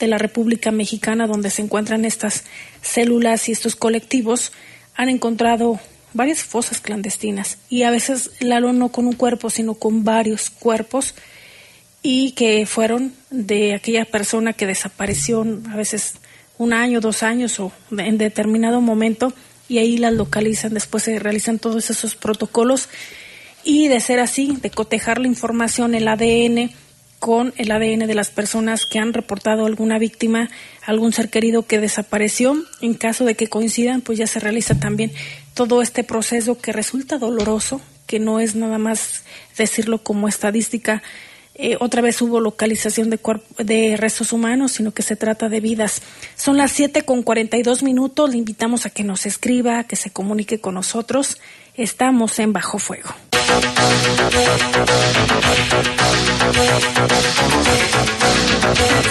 de la República Mexicana donde se encuentran estas células y estos colectivos, han encontrado varias fosas clandestinas. Y a veces Lalo no con un cuerpo, sino con varios cuerpos y que fueron de aquella persona que desapareció a veces un año, dos años o en determinado momento y ahí las localizan, después se realizan todos esos protocolos. Y de ser así, de cotejar la información, el ADN con el ADN de las personas que han reportado alguna víctima, algún ser querido que desapareció. En caso de que coincidan, pues ya se realiza también todo este proceso que resulta doloroso, que no es nada más decirlo como estadística. Eh, otra vez hubo localización de, de restos humanos, sino que se trata de vidas. Son las 7 con 42 minutos. Le invitamos a que nos escriba, a que se comunique con nosotros. Estamos en Bajo Fuego.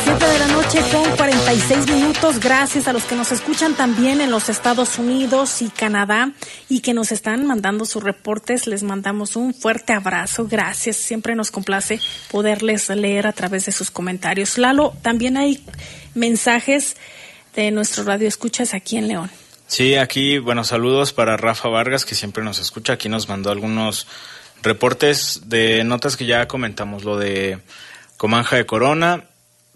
Siete de la noche con 46 minutos. Gracias a los que nos escuchan también en los Estados Unidos y Canadá y que nos están mandando sus reportes. Les mandamos un fuerte abrazo. Gracias. Siempre nos complace poderles leer a través de sus comentarios. Lalo, también hay mensajes de nuestro radio escuchas aquí en León. Sí, aquí, bueno, saludos para Rafa Vargas, que siempre nos escucha. Aquí nos mandó algunos reportes de notas que ya comentamos, lo de Comanja de Corona,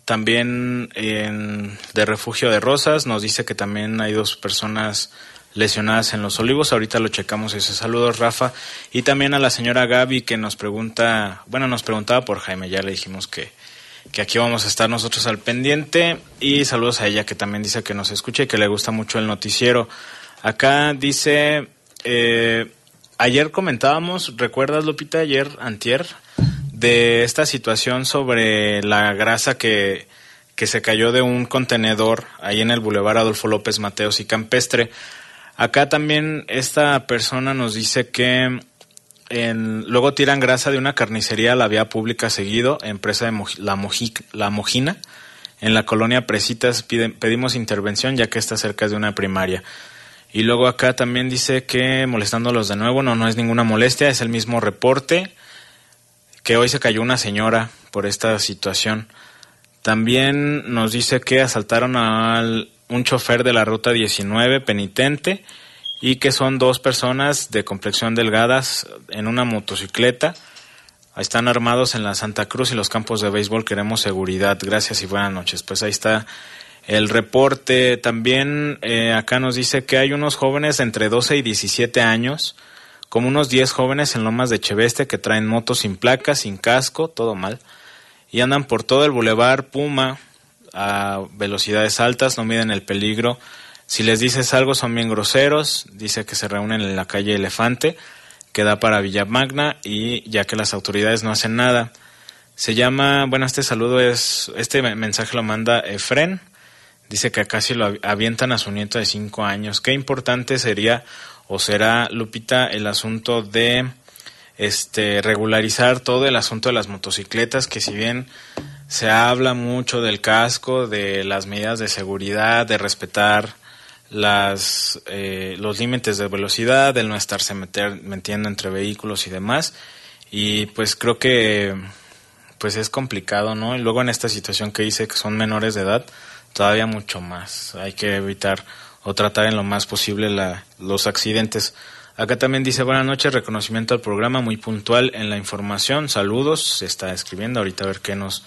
también en, de Refugio de Rosas, nos dice que también hay dos personas lesionadas en los olivos. Ahorita lo checamos ese saludo, Rafa. Y también a la señora Gaby que nos pregunta, bueno, nos preguntaba por Jaime, ya le dijimos que, que aquí vamos a estar nosotros al pendiente y saludos a ella que también dice que nos escucha y que le gusta mucho el noticiero. Acá dice, eh, ayer comentábamos, ¿recuerdas Lupita ayer, antier, de esta situación sobre la grasa que, que se cayó de un contenedor ahí en el Boulevard Adolfo López Mateos y Campestre? Acá también esta persona nos dice que luego tiran grasa de una carnicería a la vía pública seguido, empresa de la, la Mojina. En la colonia Presitas pedimos intervención ya que está cerca de una primaria. Y luego acá también dice que molestándolos de nuevo, no, no es ninguna molestia, es el mismo reporte, que hoy se cayó una señora por esta situación. También nos dice que asaltaron a un chofer de la ruta 19 penitente y que son dos personas de complexión delgadas en una motocicleta. Están armados en la Santa Cruz y los campos de béisbol. Queremos seguridad. Gracias y buenas noches. Pues ahí está el reporte. También eh, acá nos dice que hay unos jóvenes entre 12 y 17 años, como unos 10 jóvenes en Lomas de Cheveste que traen motos sin placas, sin casco, todo mal, y andan por todo el bulevar Puma a velocidades altas, no miden el peligro si les dices algo son bien groseros, dice que se reúnen en la calle Elefante, que da para Villa Magna y ya que las autoridades no hacen nada. Se llama, bueno, este saludo es, este mensaje lo manda Efren, dice que casi lo avientan a su nieto de cinco años. Qué importante sería o será, Lupita, el asunto de este regularizar todo el asunto de las motocicletas, que si bien se habla mucho del casco, de las medidas de seguridad, de respetar las, eh, los límites de velocidad, el no estarse meter, metiendo entre vehículos y demás. Y pues creo que pues es complicado, ¿no? Y luego en esta situación que dice que son menores de edad, todavía mucho más. Hay que evitar o tratar en lo más posible la, los accidentes. Acá también dice buenas noches, reconocimiento al programa, muy puntual en la información. Saludos, se está escribiendo ahorita a ver qué nos,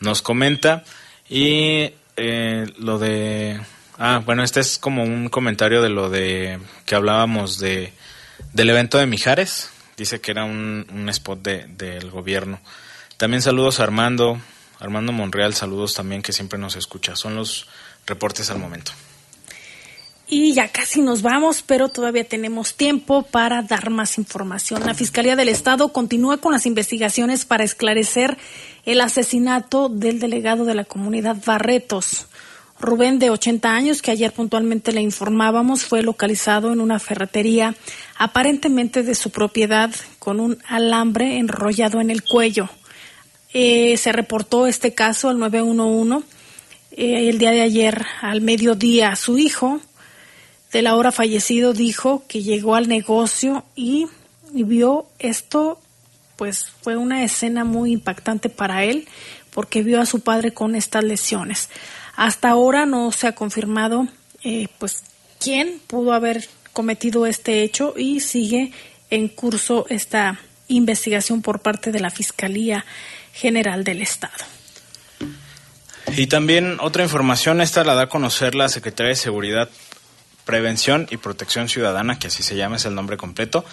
nos comenta. Y eh, lo de Ah, bueno, este es como un comentario de lo de que hablábamos de del evento de Mijares. Dice que era un, spot de, del gobierno. También saludos a Armando, Armando Monreal, saludos también que siempre nos escucha. Son los reportes al momento. Y ya casi nos vamos, pero todavía tenemos tiempo para dar más información. La Fiscalía del Estado continúa con las investigaciones para esclarecer el asesinato del delegado de la comunidad Barretos. Rubén, de 80 años, que ayer puntualmente le informábamos, fue localizado en una ferretería aparentemente de su propiedad con un alambre enrollado en el cuello. Eh, se reportó este caso al 911 eh, el día de ayer al mediodía. Su hijo, de la hora fallecido, dijo que llegó al negocio y, y vio esto, pues fue una escena muy impactante para él porque vio a su padre con estas lesiones. Hasta ahora no se ha confirmado eh, pues quién pudo haber cometido este hecho y sigue en curso esta investigación por parte de la Fiscalía General del Estado. Y también otra información, esta la da a conocer la Secretaría de Seguridad, Prevención y Protección Ciudadana, que así se llama, es el nombre completo,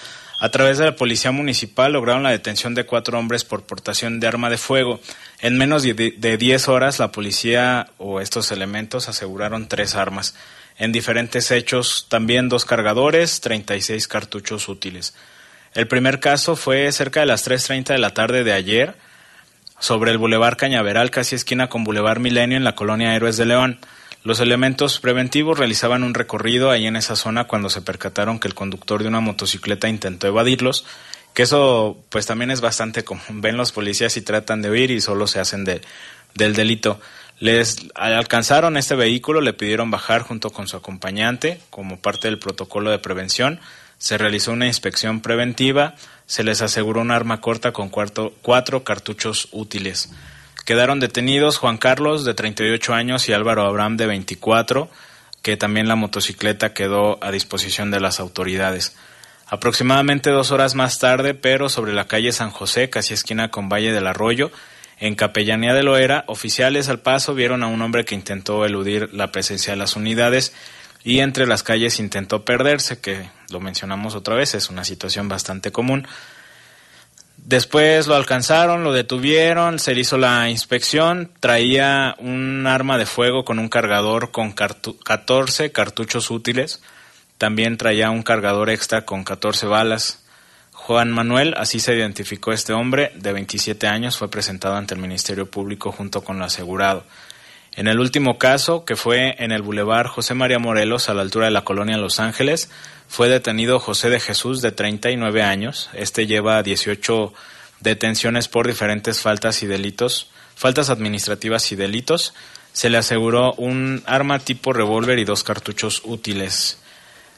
a través de la Policía Municipal lograron la detención de cuatro hombres por portación de arma de fuego. En menos de 10 horas, la policía o estos elementos aseguraron tres armas. En diferentes hechos, también dos cargadores, 36 cartuchos útiles. El primer caso fue cerca de las 3.30 de la tarde de ayer, sobre el Boulevard Cañaveral, casi esquina con Boulevard Milenio, en la colonia Héroes de León. Los elementos preventivos realizaban un recorrido ahí en esa zona cuando se percataron que el conductor de una motocicleta intentó evadirlos, que eso pues también es bastante común. Ven los policías y tratan de huir y solo se hacen de, del delito. Les alcanzaron este vehículo, le pidieron bajar junto con su acompañante como parte del protocolo de prevención. Se realizó una inspección preventiva, se les aseguró un arma corta con cuatro cartuchos útiles. Quedaron detenidos Juan Carlos, de 38 años, y Álvaro Abraham, de 24, que también la motocicleta quedó a disposición de las autoridades. Aproximadamente dos horas más tarde, pero sobre la calle San José, casi esquina con Valle del Arroyo, en Capellanía de Loera, oficiales al paso vieron a un hombre que intentó eludir la presencia de las unidades y entre las calles intentó perderse, que lo mencionamos otra vez, es una situación bastante común. Después lo alcanzaron, lo detuvieron, se le hizo la inspección, traía un arma de fuego con un cargador con 14 cartuchos útiles, también traía un cargador extra con 14 balas. Juan Manuel, así se identificó este hombre, de 27 años, fue presentado ante el Ministerio Público junto con lo asegurado. En el último caso, que fue en el Boulevard José María Morelos, a la altura de la colonia Los Ángeles, fue detenido José de Jesús, de 39 años. Este lleva 18 detenciones por diferentes faltas y delitos, faltas administrativas y delitos. Se le aseguró un arma tipo revólver y dos cartuchos útiles.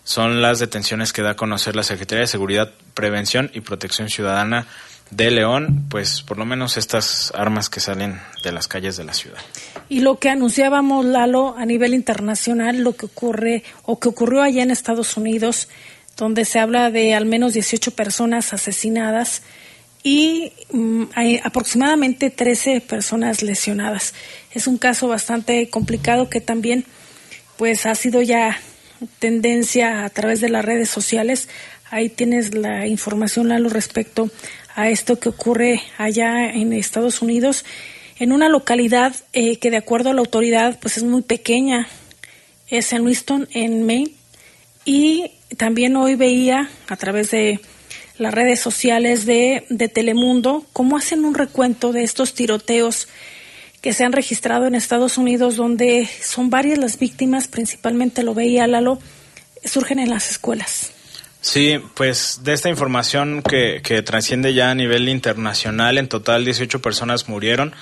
Son las detenciones que da a conocer la Secretaría de Seguridad, Prevención y Protección Ciudadana de León, pues por lo menos estas armas que salen de las calles de la ciudad. Y lo que anunciábamos, Lalo, a nivel internacional, lo que ocurre o que ocurrió allá en Estados Unidos, donde se habla de al menos 18 personas asesinadas y mm, hay aproximadamente 13 personas lesionadas. Es un caso bastante complicado que también pues ha sido ya tendencia a través de las redes sociales. Ahí tienes la información, Lalo, respecto a esto que ocurre allá en Estados Unidos, en una localidad eh, que de acuerdo a la autoridad pues es muy pequeña, es en Winston, en Maine, y también hoy veía a través de las redes sociales de, de Telemundo cómo hacen un recuento de estos tiroteos que se han registrado en Estados Unidos, donde son varias las víctimas, principalmente lo veía Lalo, surgen en las escuelas. Sí, pues de esta información que, que trasciende ya a nivel internacional, en total 18 personas murieron,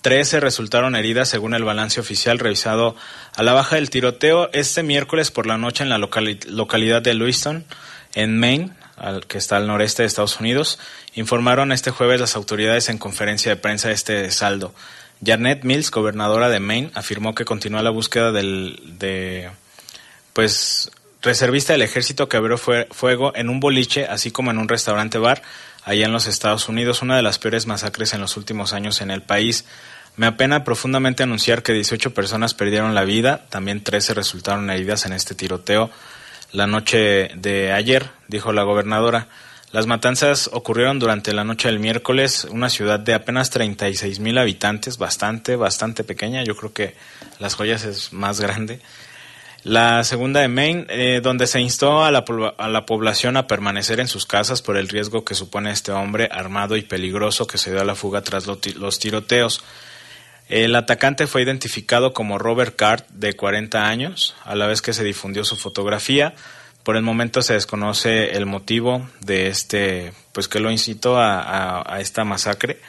13 resultaron heridas según el balance oficial revisado a la baja del tiroteo este miércoles por la noche en la localidad de Lewiston, en Maine, al, que está al noreste de Estados Unidos, informaron este jueves las autoridades en conferencia de prensa este saldo. Janet Mills, gobernadora de Maine, afirmó que continúa la búsqueda del, de, pues, reservista del ejército que abrió fuego en un boliche, así como en un restaurante bar, allá en los Estados Unidos, una de las peores masacres en los últimos años en el país. Me apena profundamente anunciar que 18 personas perdieron la vida, también 13 resultaron heridas en este tiroteo la noche de ayer, dijo la gobernadora. Las matanzas ocurrieron durante la noche del miércoles, una ciudad de apenas 36 mil habitantes, bastante, bastante pequeña. Yo creo que Las Joyas es más grande. La segunda de Maine, eh, donde se instó a la, a la, población a permanecer en sus casas por el riesgo que supone este hombre armado y peligroso que se dio a la fuga tras los tiroteos. El atacante fue identificado como Robert Card, de 40 años, a la vez que se difundió su fotografía. Por el momento se desconoce el motivo de este, pues que lo incitó a, a esta masacre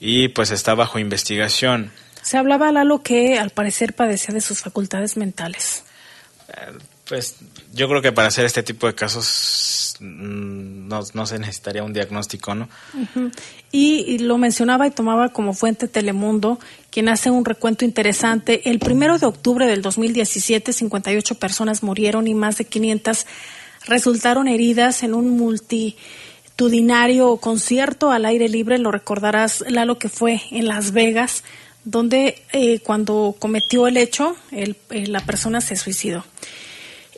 y pues está bajo investigación. Se hablaba, Lalo, que al parecer padecía de sus facultades mentales. Pues yo creo que para hacer este tipo de casos mm, no, se necesitaría un diagnóstico, ¿no? y, lo mencionaba y tomaba como fuente Telemundo, quien hace un recuento interesante. El primero de octubre del 2017, 58 personas murieron y más de 500 resultaron heridas en un multitudinario concierto al aire libre. Lo recordarás, Lalo, que fue en Las Vegas donde eh, cuando cometió el hecho, el, eh, la persona se suicidó.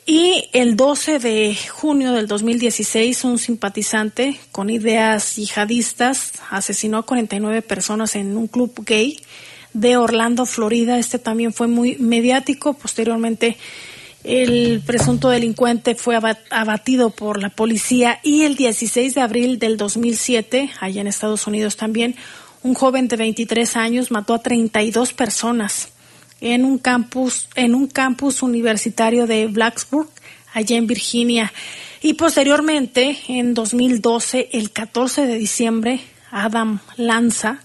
Y el 12 de junio del 2016, un simpatizante con ideas yihadistas asesinó a 49 personas en un club gay de Orlando, Florida. Este también fue muy mediático. Posteriormente, el presunto delincuente fue abatido por la policía y el 16 de abril del 2007, allá en Estados Unidos también, un joven de 23 años mató a 32 personas en un campus, en un campus universitario de Blacksburg, allá en Virginia. Y posteriormente, en 2012, el 14 de diciembre, Adam Lanza,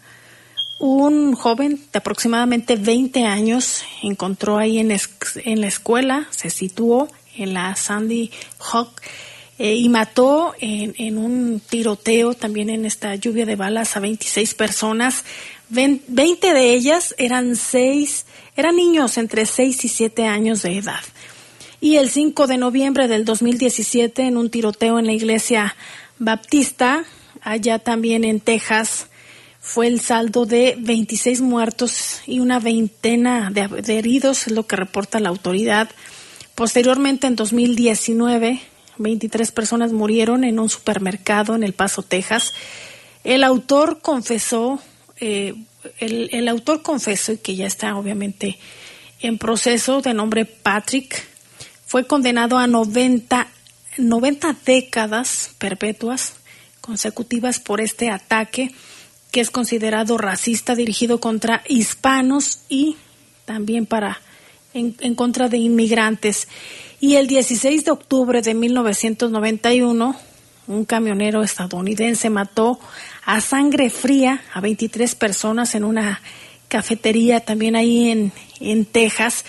un joven de aproximadamente 20 años, encontró ahí en, en la escuela, se situó en la Sandy Hook eh, y mató en, un tiroteo también en esta lluvia de balas a 26 personas. 20 de ellas eran seis, eran niños entre 6 y 7 años de edad. Y el 5 de noviembre del 2017, en un tiroteo en la iglesia baptista, allá también en Texas, fue el saldo de 26 muertos y una veintena de, de heridos, es lo que reporta la autoridad. Posteriormente, en 2019, 23 personas murieron en un supermercado en El Paso, Texas. El autor confesó, eh, el, el autor confesó, que ya está obviamente en proceso, de nombre Patrick, fue condenado a 90, 90 décadas perpetuas consecutivas por este ataque que es considerado racista dirigido contra hispanos y también para en, en, contra de inmigrantes. Y el 16 de octubre de 1991, un camionero estadounidense mató a sangre fría a 23 personas en una cafetería también ahí en, en Texas.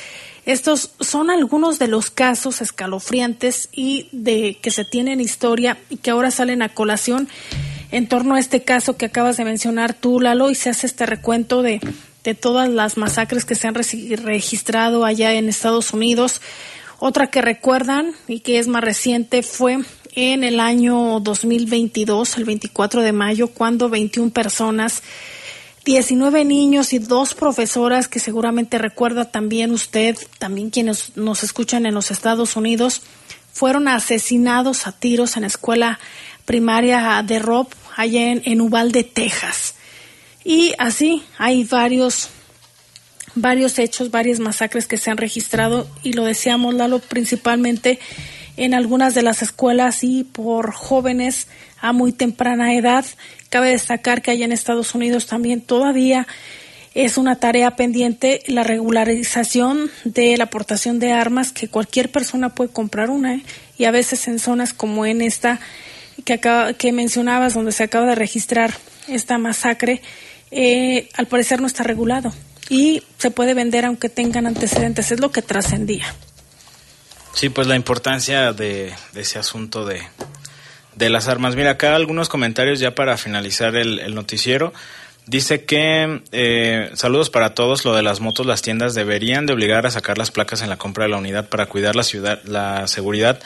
Estos son algunos de los casos escalofriantes y de que se tienen historia y que ahora salen a colación en torno a este caso que acabas de mencionar tú, Lalo, y se hace este recuento de, de todas las masacres que se han registrado allá en Estados Unidos. Otra que recuerdan y que es más reciente fue en el año 2022, el 24 de mayo, cuando 21 personas 19 niños y dos profesoras que seguramente recuerda también usted, también quienes nos escuchan en los Estados Unidos, fueron asesinados a tiros en la escuela primaria de Rob, allá en, en Uvalde, Texas. Y así hay varios, varios hechos, varias masacres que se han registrado y lo decíamos, Lalo, principalmente en algunas de las escuelas y por jóvenes a muy temprana edad. Cabe destacar que allá en Estados Unidos también todavía es una tarea pendiente la regularización de la aportación de armas que cualquier persona puede comprar una ¿eh? y a veces en zonas como en esta que, acaba, que mencionabas donde se acaba de registrar esta masacre eh, al parecer no está regulado y se puede vender aunque tengan antecedentes es lo que trascendía Sí, pues la importancia de, ese asunto de, de, las armas. Mira, acá algunos comentarios ya para finalizar el, el noticiero. Dice que eh, saludos para todos. Lo de las motos, las tiendas deberían de obligar a sacar las placas en la compra de la unidad para cuidar la ciudad, la seguridad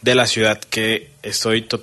de la ciudad. Que estoy totalmente